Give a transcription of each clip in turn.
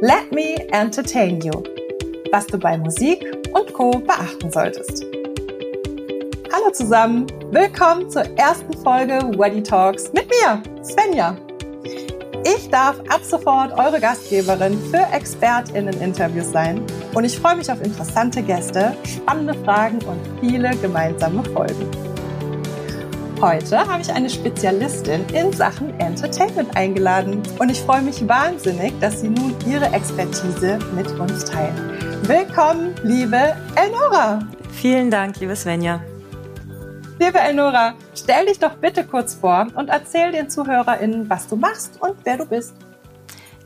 Let Me Entertain You, was du bei Musik und Co. beachten solltest. Hallo zusammen, willkommen zur ersten Folge Weddy Talks mit mir, Svenja. Ich darf ab sofort eure Gastgeberin für ExpertInnen-Interviews sein und ich freue mich auf interessante Gäste, spannende Fragen und viele gemeinsame Folgen. Heute habe ich eine Spezialistin in Sachen Entertainment eingeladen und ich freue mich wahnsinnig, dass sie nun ihre Expertise mit uns teilt. Willkommen, liebe Elnora. Vielen Dank, liebe Svenja. Liebe Elnora, stell dich doch bitte kurz vor und erzähl den ZuhörerInnen, was du machst und wer du bist.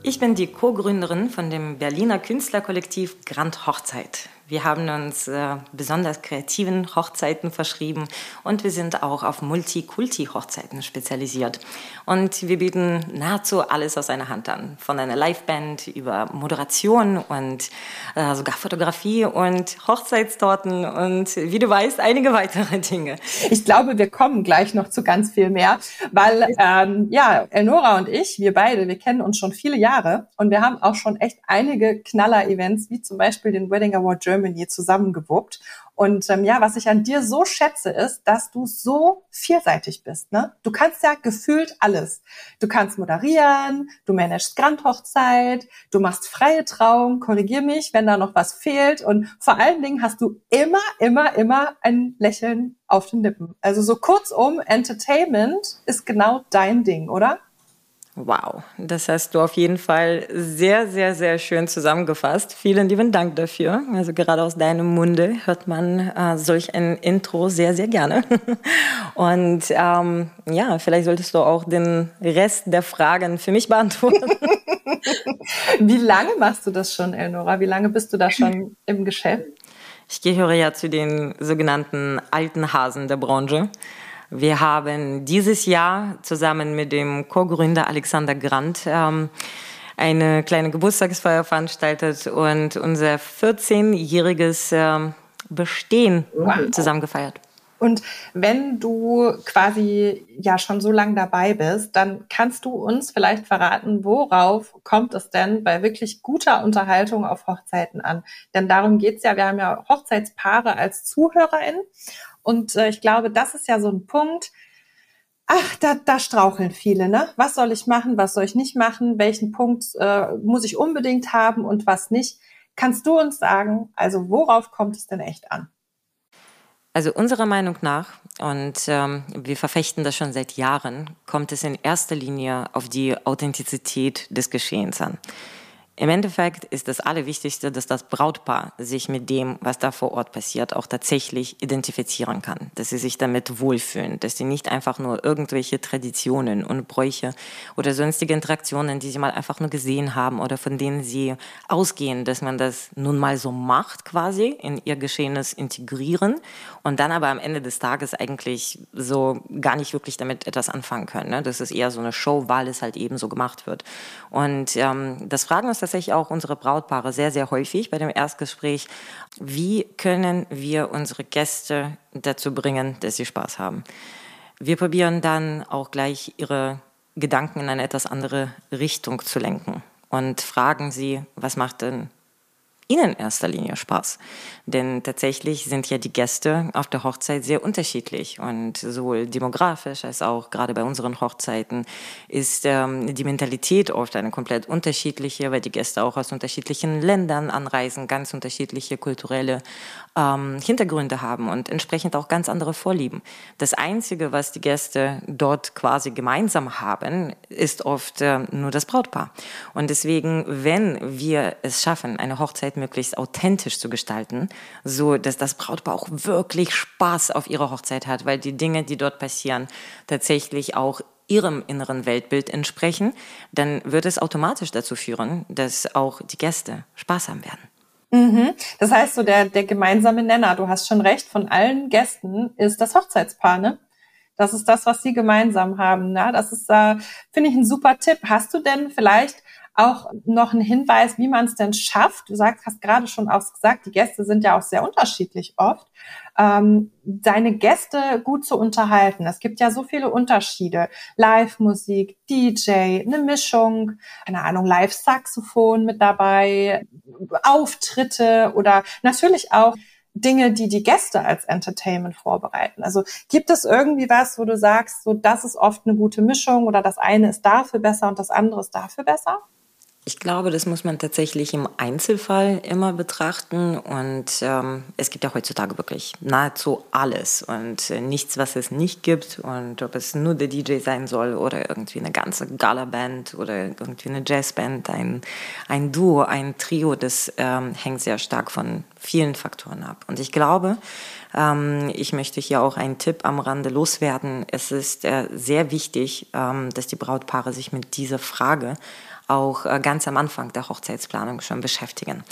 Ich bin die Co-Gründerin von dem Berliner Künstlerkollektiv Grand Hochzeit. Wir haben uns äh, besonders kreativen Hochzeiten verschrieben und wir sind auch auf Multikulti-Hochzeiten spezialisiert. Und wir bieten nahezu alles aus einer Hand an. Von einer Liveband über Moderation und äh, sogar Fotografie und Hochzeitstorten und wie du weißt, einige weitere Dinge. Ich glaube, wir kommen gleich noch zu ganz viel mehr, weil ähm, ja, Elnora und ich, wir beide, wir kennen uns schon viele Jahre und wir haben auch schon echt einige Knaller-Events, wie zum Beispiel den Wedding Award Germany zusammengewuppt. Und ähm, ja, was ich an dir so schätze, ist, dass du so vielseitig bist. Ne? Du kannst ja gefühlt alles. Du kannst moderieren, du managst Grandhochzeit, du machst freie Trauung, korrigier mich, wenn da noch was fehlt. Und vor allen Dingen hast du immer, immer, immer ein Lächeln auf den Lippen. Also so kurzum, Entertainment ist genau dein Ding, oder? Wow, das hast du auf jeden Fall sehr, sehr, sehr schön zusammengefasst. Vielen lieben Dank dafür. Also gerade aus deinem Munde hört man äh, solch ein Intro sehr, sehr gerne. Und ähm, ja, vielleicht solltest du auch den Rest der Fragen für mich beantworten. Wie lange machst du das schon, Elnora? Wie lange bist du da schon im Geschäft? Ich gehöre ja zu den sogenannten alten Hasen der Branche. Wir haben dieses Jahr zusammen mit dem Co-Gründer Alexander Grant ähm, eine kleine Geburtstagsfeier veranstaltet und unser 14-jähriges äh, Bestehen wow. zusammen gefeiert. Und wenn du quasi ja schon so lange dabei bist, dann kannst du uns vielleicht verraten, worauf kommt es denn bei wirklich guter Unterhaltung auf Hochzeiten an? Denn darum geht's ja. Wir haben ja Hochzeitspaare als ZuhörerInnen. Und äh, ich glaube, das ist ja so ein Punkt, ach, da, da straucheln viele, ne? Was soll ich machen, was soll ich nicht machen, welchen Punkt äh, muss ich unbedingt haben und was nicht? Kannst du uns sagen, also worauf kommt es denn echt an? Also unserer Meinung nach, und ähm, wir verfechten das schon seit Jahren, kommt es in erster Linie auf die Authentizität des Geschehens an. Im Endeffekt ist das Allerwichtigste, dass das Brautpaar sich mit dem, was da vor Ort passiert, auch tatsächlich identifizieren kann, dass sie sich damit wohlfühlen, dass sie nicht einfach nur irgendwelche Traditionen und Bräuche oder sonstige Interaktionen, die sie mal einfach nur gesehen haben oder von denen sie ausgehen, dass man das nun mal so macht, quasi in ihr Geschehenes integrieren und dann aber am Ende des Tages eigentlich so gar nicht wirklich damit etwas anfangen können. Ne? Das ist eher so eine Show, weil es halt eben so gemacht wird. Und ähm, das fragen uns tatsächlich auch unsere Brautpaare sehr, sehr häufig bei dem Erstgespräch. Wie können wir unsere Gäste dazu bringen, dass sie Spaß haben? Wir probieren dann auch gleich ihre Gedanken in eine etwas andere Richtung zu lenken und fragen sie, was macht denn Ihnen in erster Linie Spaß? Denn tatsächlich sind ja die Gäste auf der Hochzeit sehr unterschiedlich und sowohl demografisch als auch gerade bei unseren Hochzeiten ist ähm, die Mentalität oft eine komplett unterschiedliche, weil die Gäste auch aus unterschiedlichen Ländern anreisen, ganz unterschiedliche kulturelle ähm, Hintergründe haben und entsprechend auch ganz andere Vorlieben. Das Einzige, was die Gäste dort quasi gemeinsam haben, ist oft äh, nur das Brautpaar. Und deswegen, wenn wir es schaffen, eine Hochzeit möglichst authentisch zu gestalten, so dass das Brautpaar auch wirklich Spaß auf ihrer Hochzeit hat, weil die Dinge, die dort passieren, tatsächlich auch ihrem inneren Weltbild entsprechen, dann wird es automatisch dazu führen, dass auch die Gäste Spaß haben werden. Mhm. Das heißt, so der, der gemeinsame Nenner, du hast schon recht, von allen Gästen ist das Hochzeitspaar, ne? Das ist das, was sie gemeinsam haben. Ne? Das ist, äh, finde ich, ein super Tipp. Hast du denn vielleicht auch noch einen Hinweis, wie man es denn schafft? Du sagst, hast gerade schon auch gesagt, die Gäste sind ja auch sehr unterschiedlich oft. ähm, deine Gäste gut zu unterhalten. Es gibt ja so viele Unterschiede. Live-Musik, DJ, eine Mischung, keine Ahnung, Live-Saxophon mit dabei, Auftritte oder natürlich auch Dinge, die die Gäste als Entertainment vorbereiten. Also gibt es irgendwie was, wo du sagst, so das ist oft eine gute Mischung oder das eine ist dafür besser und das andere ist dafür besser? Ich glaube, das muss man tatsächlich im Einzelfall immer betrachten. Und ähm, es gibt ja heutzutage wirklich nahezu alles und äh, nichts, was es nicht gibt. Und ob es nur der DJ sein soll oder irgendwie eine ganze Gala-Band oder irgendwie eine Jazzband, ein, ein Duo, ein Trio, das ähm, hängt sehr stark von vielen Faktoren ab. Und ich glaube, ähm, ich möchte hier auch einen Tipp am Rande loswerden. Es ist äh, sehr wichtig, ähm, dass die Brautpaare sich mit dieser Frage auch äh, ganz am Anfang der Hochzeitsplanung schon beschäftigen.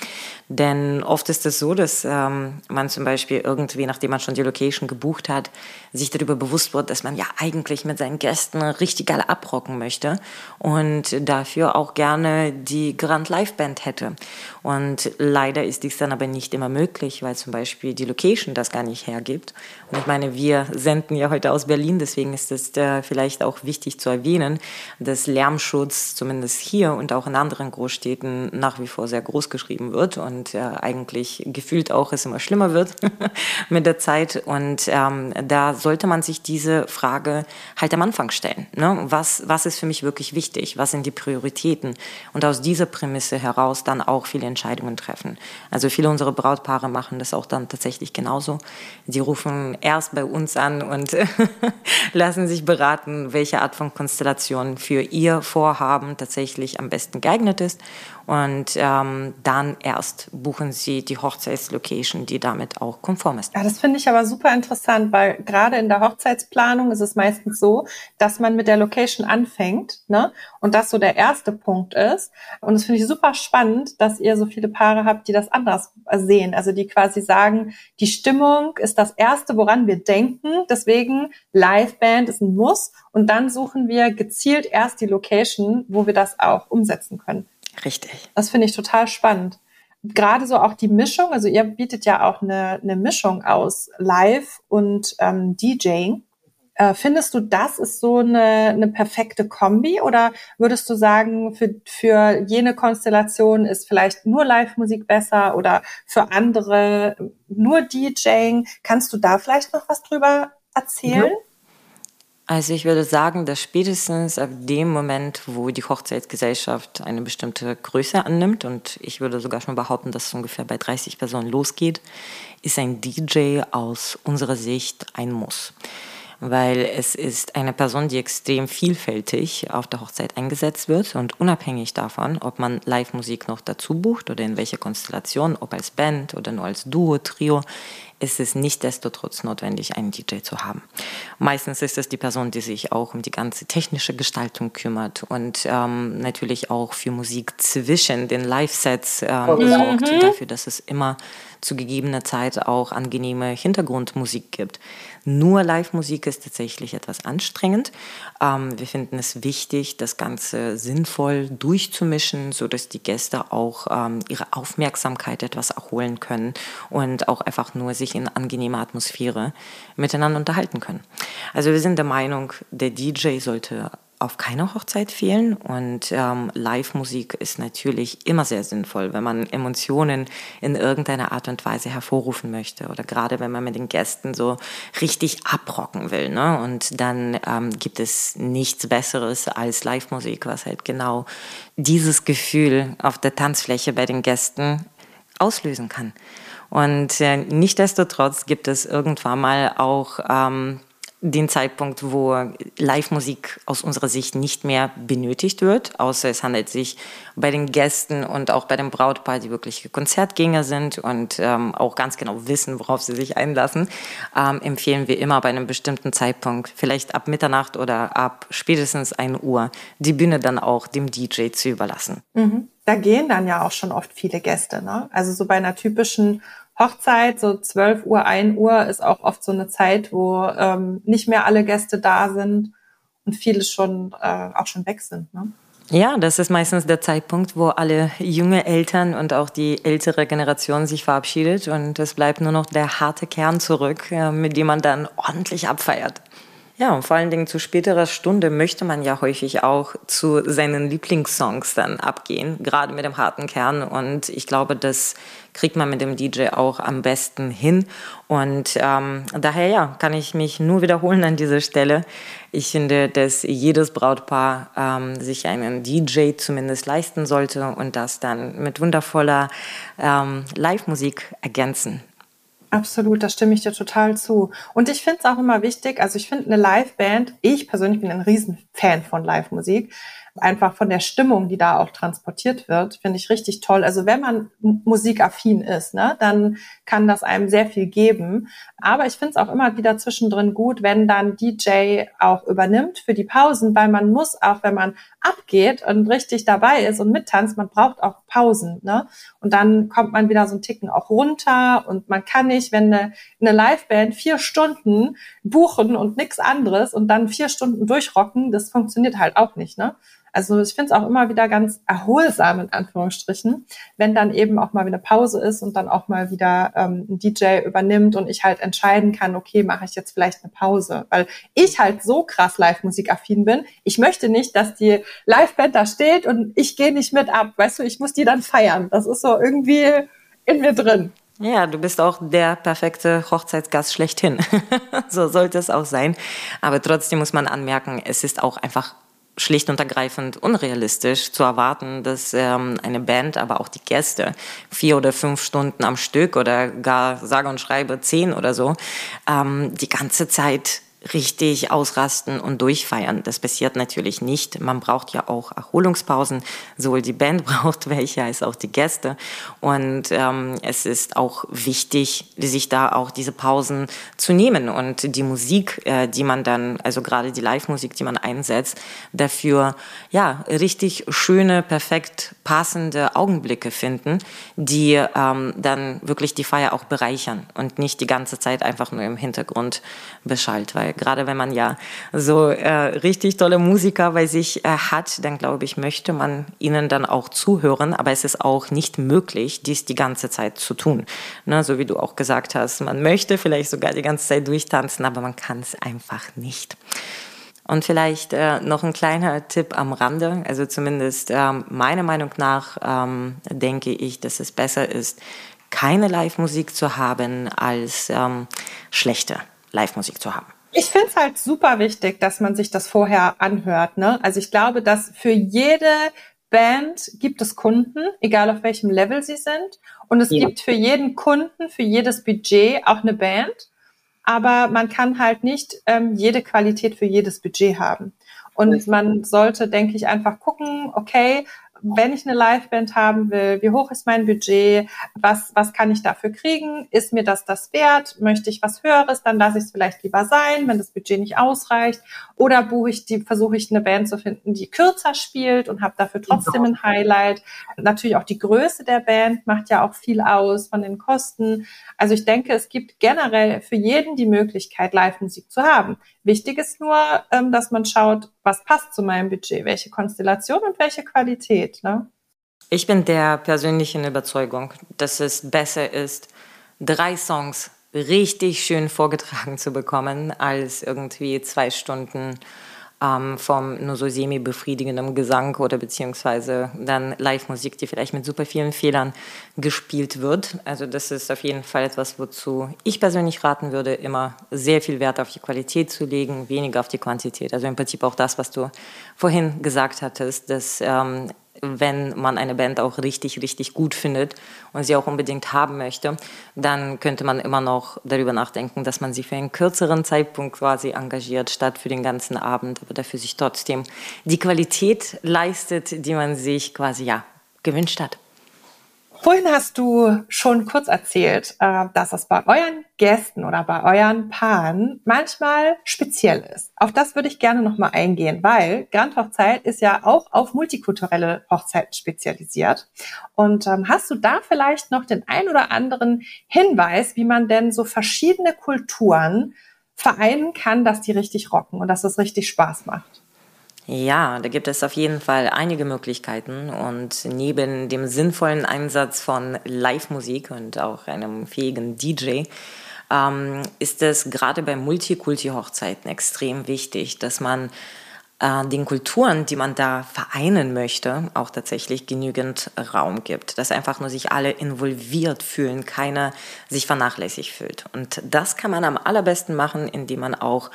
Denn oft ist es so, dass ähm, man zum Beispiel irgendwie, nachdem man schon die Location gebucht hat, sich darüber bewusst wird, dass man ja eigentlich mit seinen Gästen richtig geil abrocken möchte und dafür auch gerne die Grand Live Band hätte. Und leider ist dies dann aber nicht immer möglich, weil zum Beispiel die Location das gar nicht hergibt. Und ich meine, wir senden ja heute aus Berlin, deswegen ist es äh, vielleicht auch wichtig zu erwähnen, dass Lärmschutz zumindest hier und auch in anderen Großstädten nach wie vor sehr groß geschrieben wird und äh, eigentlich gefühlt auch es immer schlimmer wird mit der Zeit. Und ähm, da sollte man sich diese Frage halt am Anfang stellen. Ne? Was, was ist für mich wirklich wichtig? Was sind die Prioritäten? Und aus dieser Prämisse heraus dann auch viele Entscheidungen treffen. Also viele unserer Brautpaare machen das auch dann tatsächlich genauso. Die rufen erst bei uns an und lassen sich beraten, welche Art von Konstellation für ihr Vorhaben tatsächlich am besten geeignet ist und ähm, dann erst buchen sie die Hochzeitslocation, die damit auch konform ist. Ja, das finde ich aber super interessant, weil gerade in der Hochzeitsplanung ist es meistens so, dass man mit der Location anfängt, ne? Und das so der erste Punkt ist. Und das finde ich super spannend, dass ihr so viele Paare habt, die das anders sehen. Also die quasi sagen, die Stimmung ist das erste, woran wir denken. Deswegen Liveband ist ein Muss. Und dann suchen wir gezielt erst die Location, wo wir das auch umsetzen können. Richtig. Das finde ich total spannend. Gerade so auch die Mischung, also ihr bietet ja auch eine, eine Mischung aus Live und ähm, DJing. Äh, findest du, das ist so eine, eine perfekte Kombi oder würdest du sagen, für, für jene Konstellation ist vielleicht nur Live-Musik besser oder für andere nur DJing? Kannst du da vielleicht noch was drüber erzählen? Ja. Also ich würde sagen, dass spätestens ab dem Moment, wo die Hochzeitsgesellschaft eine bestimmte Größe annimmt, und ich würde sogar schon behaupten, dass es ungefähr bei 30 Personen losgeht, ist ein DJ aus unserer Sicht ein Muss. Weil es ist eine Person, die extrem vielfältig auf der Hochzeit eingesetzt wird und unabhängig davon, ob man Live-Musik noch dazu bucht oder in welcher Konstellation, ob als Band oder nur als Duo, Trio, ist es nicht destotrotz notwendig, einen DJ zu haben. Meistens ist es die Person, die sich auch um die ganze technische Gestaltung kümmert und ähm, natürlich auch für Musik zwischen den Live-Sets ähm, sorgt, mhm. dafür, dass es immer zu gegebener Zeit auch angenehme Hintergrundmusik gibt. Nur Live-Musik ist tatsächlich etwas anstrengend. Ähm, wir finden es wichtig, das Ganze sinnvoll durchzumischen, sodass die Gäste auch ähm, ihre Aufmerksamkeit etwas erholen können und auch einfach nur sich in angenehmer Atmosphäre miteinander unterhalten können. Also wir sind der Meinung, der DJ sollte auf keiner Hochzeit fehlen. Und ähm, Live-Musik ist natürlich immer sehr sinnvoll, wenn man Emotionen in irgendeiner Art und Weise hervorrufen möchte. Oder gerade wenn man mit den Gästen so richtig abrocken will. Ne? Und dann ähm, gibt es nichts Besseres als Live-Musik, was halt genau dieses Gefühl auf der Tanzfläche bei den Gästen auslösen kann. Und äh, nichtdestotrotz gibt es irgendwann mal auch ähm, den Zeitpunkt, wo Live-Musik aus unserer Sicht nicht mehr benötigt wird, außer es handelt sich bei den Gästen und auch bei dem Brautpaar, die wirklich Konzertgänger sind und ähm, auch ganz genau wissen, worauf sie sich einlassen, ähm, empfehlen wir immer bei einem bestimmten Zeitpunkt, vielleicht ab Mitternacht oder ab spätestens 1 Uhr, die Bühne dann auch dem DJ zu überlassen. Mhm. Da gehen dann ja auch schon oft viele Gäste. Ne? Also so bei einer typischen Hochzeit, so 12 Uhr, 1 Uhr ist auch oft so eine Zeit, wo ähm, nicht mehr alle Gäste da sind und viele schon äh, auch schon weg sind. Ne? Ja, das ist meistens der Zeitpunkt, wo alle junge Eltern und auch die ältere Generation sich verabschiedet und es bleibt nur noch der harte Kern zurück, äh, mit dem man dann ordentlich abfeiert. Ja, und vor allen Dingen zu späterer Stunde möchte man ja häufig auch zu seinen Lieblingssongs dann abgehen, gerade mit dem harten Kern. Und ich glaube, das kriegt man mit dem DJ auch am besten hin. Und ähm, daher ja, kann ich mich nur wiederholen an dieser Stelle. Ich finde, dass jedes Brautpaar ähm, sich einen DJ zumindest leisten sollte und das dann mit wundervoller ähm, Live-Musik ergänzen. Absolut, da stimme ich dir total zu. Und ich finde es auch immer wichtig, also ich finde eine Liveband, ich persönlich bin ein Riesenfan von Live-Musik, einfach von der Stimmung, die da auch transportiert wird, finde ich richtig toll. Also wenn man musikaffin ist, ne, dann kann das einem sehr viel geben. Aber ich finde es auch immer wieder zwischendrin gut, wenn dann DJ auch übernimmt für die Pausen, weil man muss auch, wenn man abgeht und richtig dabei ist und mittanzt, man braucht auch Pausen. Ne? Und dann kommt man wieder so ein Ticken auch runter und man kann nicht, wenn eine, eine Liveband vier Stunden buchen und nichts anderes und dann vier Stunden durchrocken, das funktioniert halt auch nicht. Ne? Also ich finde es auch immer wieder ganz erholsam, in Anführungsstrichen, wenn dann eben auch mal wieder Pause ist und dann auch mal wieder ähm, ein DJ übernimmt und ich halt entscheiden kann, okay, mache ich jetzt vielleicht eine Pause. Weil ich halt so krass Live-Musik-affin bin. Ich möchte nicht, dass die Live-Band da steht und ich gehe nicht mit ab. Weißt du, ich muss die dann feiern. Das ist so irgendwie in mir drin. Ja, du bist auch der perfekte Hochzeitsgast schlechthin. so sollte es auch sein. Aber trotzdem muss man anmerken, es ist auch einfach schlicht und ergreifend unrealistisch zu erwarten, dass ähm, eine Band, aber auch die Gäste vier oder fünf Stunden am Stück oder gar sage und schreibe zehn oder so ähm, die ganze Zeit richtig ausrasten und durchfeiern. Das passiert natürlich nicht. Man braucht ja auch Erholungspausen. Sowohl die Band braucht welche als auch die Gäste. Und ähm, es ist auch wichtig, sich da auch diese Pausen zu nehmen und die Musik, äh, die man dann, also gerade die Live-Musik, die man einsetzt, dafür ja richtig schöne, perfekt passende Augenblicke finden, die ähm, dann wirklich die Feier auch bereichern und nicht die ganze Zeit einfach nur im Hintergrund beschallt, weil gerade wenn man ja so äh, richtig tolle Musiker bei sich äh, hat, dann glaube ich, möchte man ihnen dann auch zuhören, aber es ist auch nicht möglich, dies die ganze Zeit zu tun. Ne, so wie du auch gesagt hast, man möchte vielleicht sogar die ganze Zeit durchtanzen, aber man kann es einfach nicht. Und vielleicht äh, noch ein kleiner Tipp am Rande. Also zumindest äh, meiner Meinung nach ähm, denke ich, dass es besser ist, keine Live-Musik zu haben, als ähm, schlechte Live-Musik zu haben. Ich finde es halt super wichtig, dass man sich das vorher anhört. Ne? Also ich glaube, dass für jede Band gibt es Kunden, egal auf welchem Level sie sind. Und es ja. gibt für jeden Kunden, für jedes Budget auch eine Band. Aber man kann halt nicht ähm, jede Qualität für jedes Budget haben. Und man sollte, denke ich, einfach gucken, okay, wenn ich eine Liveband haben will, wie hoch ist mein Budget, was, was kann ich dafür kriegen, ist mir das das wert, möchte ich was Höheres, dann lasse ich es vielleicht lieber sein, wenn das Budget nicht ausreicht, oder buche ich die, versuche ich eine Band zu finden, die kürzer spielt und habe dafür trotzdem ein Highlight. Natürlich auch die Größe der Band macht ja auch viel aus von den Kosten. Also ich denke, es gibt generell für jeden die Möglichkeit, Live-Musik zu haben. Wichtig ist nur, ähm, dass man schaut, was passt zu meinem Budget, welche Konstellation und welche Qualität. Ne? Ich bin der persönlichen Überzeugung, dass es besser ist, drei Songs richtig schön vorgetragen zu bekommen, als irgendwie zwei Stunden ähm, vom nur so semi-befriedigenden Gesang oder beziehungsweise dann Live-Musik, die vielleicht mit super vielen Fehlern gespielt wird. Also das ist auf jeden Fall etwas, wozu ich persönlich raten würde, immer sehr viel Wert auf die Qualität zu legen, weniger auf die Quantität. Also im Prinzip auch das, was du vorhin gesagt hattest, dass ähm, wenn man eine Band auch richtig, richtig gut findet und sie auch unbedingt haben möchte, dann könnte man immer noch darüber nachdenken, dass man sie für einen kürzeren Zeitpunkt quasi engagiert, statt für den ganzen Abend, aber dafür sich trotzdem die Qualität leistet, die man sich quasi ja gewünscht hat. Vorhin hast du schon kurz erzählt, äh, dass es bei euren Gästen oder bei euren Paaren manchmal speziell ist. Auf das würde ich gerne nochmal eingehen, weil Grand Hochzeit ist ja auch auf multikulturelle Hochzeiten spezialisiert. Und ähm, hast du da vielleicht noch den ein oder anderen Hinweis, wie man denn so verschiedene Kulturen vereinen kann, dass die richtig rocken und dass es richtig Spaß macht? Ja, da gibt es auf jeden Fall einige Möglichkeiten und neben dem sinnvollen Einsatz von Live-Musik und auch einem fähigen DJ ähm, ist es gerade bei Multikulti-Hochzeiten extrem wichtig, dass man äh, den Kulturen, die man da vereinen möchte, auch tatsächlich genügend Raum gibt, dass einfach nur sich alle involviert fühlen, keiner sich vernachlässigt fühlt. Und das kann man am allerbesten machen, indem man auch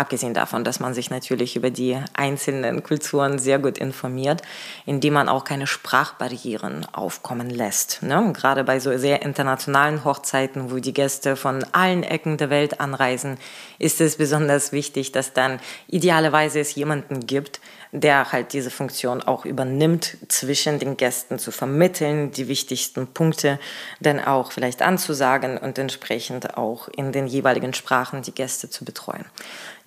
Abgesehen davon, dass man sich natürlich über die einzelnen Kulturen sehr gut informiert, indem man auch keine Sprachbarrieren aufkommen lässt. Ne? Gerade bei so sehr internationalen Hochzeiten, wo die Gäste von allen Ecken der Welt anreisen, ist es besonders wichtig, dass dann idealerweise es jemanden gibt, der halt diese Funktion auch übernimmt, zwischen den Gästen zu vermitteln, die wichtigsten Punkte dann auch vielleicht anzusagen und entsprechend auch in den jeweiligen Sprachen die Gäste zu betreuen.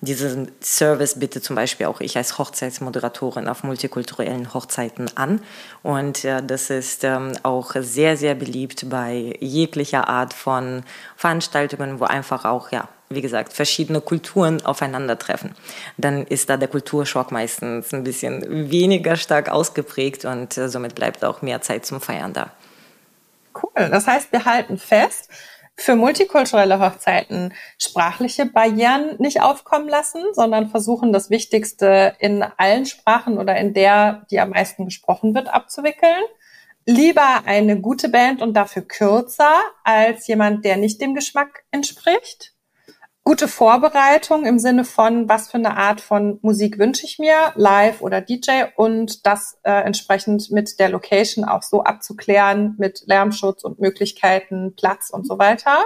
Diesen Service bitte zum Beispiel auch ich als Hochzeitsmoderatorin auf multikulturellen Hochzeiten an. Und äh, das ist ähm, auch sehr, sehr beliebt bei jeglicher Art von Veranstaltungen, wo einfach auch, ja, wie gesagt, verschiedene Kulturen aufeinandertreffen. Dann ist da der Kulturschock meistens ein bisschen weniger stark ausgeprägt und äh, somit bleibt auch mehr Zeit zum Feiern da. Cool. Das heißt, wir halten fest, für multikulturelle Hochzeiten sprachliche Barrieren nicht aufkommen lassen, sondern versuchen, das Wichtigste in allen Sprachen oder in der, die am meisten gesprochen wird, abzuwickeln. Lieber eine gute Band und dafür kürzer als jemand, der nicht dem Geschmack entspricht gute Vorbereitung im Sinne von, was für eine Art von Musik wünsche ich mir, live oder DJ und das äh, entsprechend mit der Location auch so abzuklären mit Lärmschutz und Möglichkeiten, Platz und so weiter,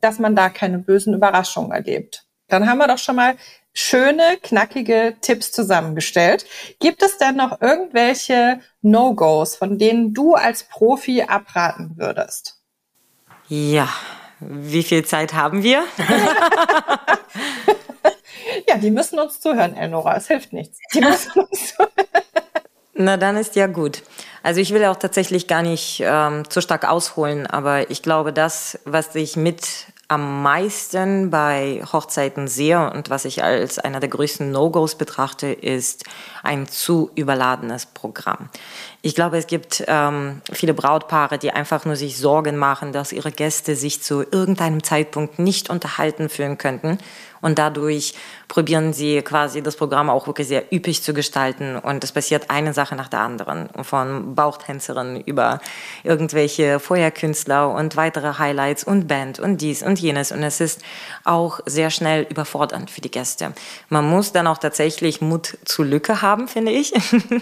dass man da keine bösen Überraschungen erlebt. Dann haben wir doch schon mal schöne, knackige Tipps zusammengestellt. Gibt es denn noch irgendwelche No-Gos, von denen du als Profi abraten würdest? Ja, wie viel Zeit haben wir? ja, die müssen uns zuhören, Elnora. Es hilft nichts. Die müssen uns zuhören. Na, dann ist ja gut. Also ich will auch tatsächlich gar nicht ähm, zu stark ausholen, aber ich glaube, das, was ich mit am meisten bei Hochzeiten sehe und was ich als einer der größten No-Gos betrachte, ist ein zu überladenes Programm. Ich glaube, es gibt ähm, viele Brautpaare, die einfach nur sich Sorgen machen, dass ihre Gäste sich zu irgendeinem Zeitpunkt nicht unterhalten fühlen könnten und dadurch probieren sie quasi das Programm auch wirklich sehr üppig zu gestalten und es passiert eine Sache nach der anderen. Von Bauchtänzerin über irgendwelche Feuerkünstler und weitere Highlights und Band und dies und jenes und es ist auch sehr schnell überfordernd für die Gäste. Man muss dann auch tatsächlich Mut zur Lücke haben, finde ich,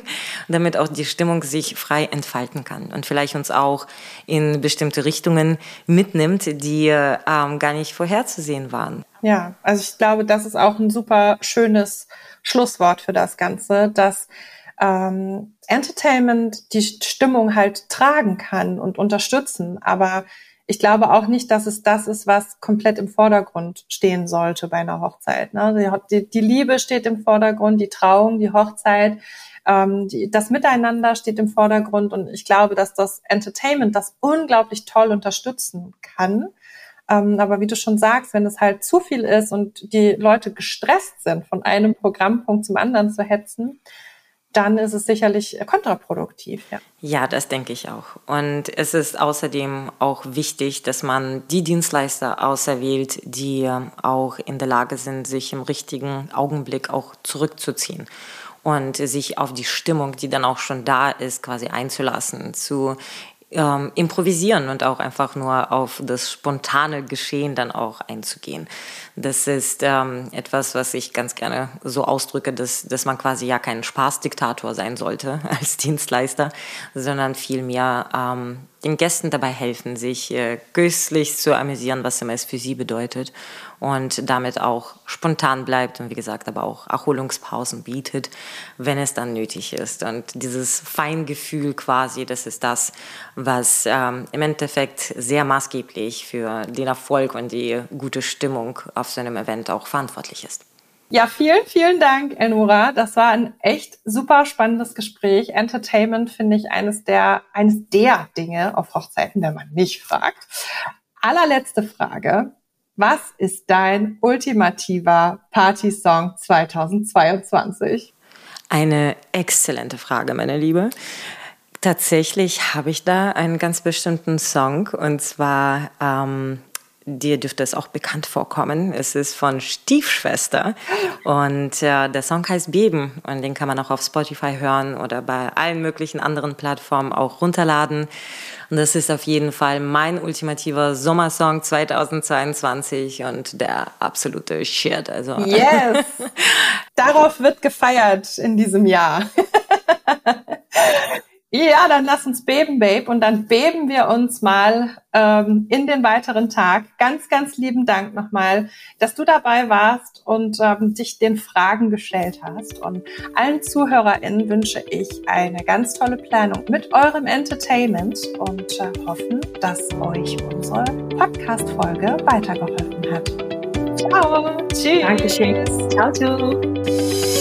damit auch die Stimmung sich frei entfalten kann und vielleicht uns auch in bestimmte Richtungen mitnimmt, die ähm, gar nicht vorherzusehen waren. Ja, also ich glaube, das ist auch ein super schönes Schlusswort für das Ganze, dass ähm, Entertainment die Stimmung halt tragen kann und unterstützen. Aber ich glaube auch nicht, dass es das ist, was komplett im Vordergrund stehen sollte bei einer Hochzeit. Ne? Die, die Liebe steht im Vordergrund, die Trauung, die Hochzeit, ähm, die, das Miteinander steht im Vordergrund. Und ich glaube, dass das Entertainment das unglaublich toll unterstützen kann. Ähm, aber wie du schon sagst, wenn es halt zu viel ist und die Leute gestresst sind, von einem Programmpunkt zum anderen zu hetzen, dann ist es sicherlich kontraproduktiv. Ja. ja, das denke ich auch. Und es ist außerdem auch wichtig, dass man die Dienstleister auserwählt, die auch in der Lage sind, sich im richtigen Augenblick auch zurückzuziehen und sich auf die Stimmung, die dann auch schon da ist, quasi einzulassen, zu ähm, improvisieren und auch einfach nur auf das spontane Geschehen dann auch einzugehen. Das ist ähm, etwas, was ich ganz gerne so ausdrücke, dass, dass man quasi ja kein Spaßdiktator sein sollte als Dienstleister, sondern vielmehr ähm, den Gästen dabei helfen, sich äh, göstlich zu amüsieren, was immer es für sie bedeutet und damit auch spontan bleibt und wie gesagt aber auch Erholungspausen bietet, wenn es dann nötig ist. Und dieses Feingefühl quasi, das ist das, was ähm, im Endeffekt sehr maßgeblich für den Erfolg und die gute Stimmung auf so einem Event auch verantwortlich ist. Ja, vielen, vielen Dank, Elnora. Das war ein echt super spannendes Gespräch. Entertainment finde ich eines der, eines der Dinge auf Hochzeiten, wenn man mich fragt. Allerletzte Frage. Was ist dein ultimativer Party-Song 2022? Eine exzellente Frage, meine Liebe. Tatsächlich habe ich da einen ganz bestimmten Song und zwar ähm, dir dürfte es auch bekannt vorkommen. Es ist von Stiefschwester und äh, der Song heißt Beben und den kann man auch auf Spotify hören oder bei allen möglichen anderen Plattformen auch runterladen. Und das ist auf jeden Fall mein ultimativer Sommersong 2022 und der absolute Shit. Also. Yes! Darauf wird gefeiert in diesem Jahr. Ja, dann lass uns beben, Babe. Und dann beben wir uns mal ähm, in den weiteren Tag. Ganz, ganz lieben Dank nochmal, dass du dabei warst und ähm, dich den Fragen gestellt hast. Und allen ZuhörerInnen wünsche ich eine ganz tolle Planung mit eurem Entertainment und äh, hoffen, dass euch unsere Podcast-Folge weitergeholfen hat. Ciao. Tschüss. Dankeschön. Ciao, ciao.